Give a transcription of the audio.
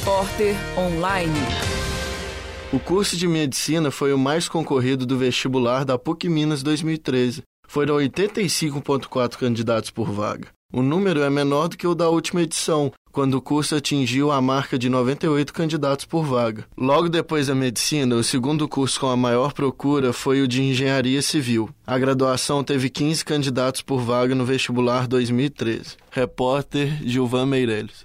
Repórter Online. O curso de medicina foi o mais concorrido do vestibular da PUC Minas 2013. Foram 85,4 candidatos por vaga. O número é menor do que o da última edição, quando o curso atingiu a marca de 98 candidatos por vaga. Logo depois da medicina, o segundo curso com a maior procura foi o de engenharia civil. A graduação teve 15 candidatos por vaga no vestibular 2013. Repórter Gilvan Meirelles.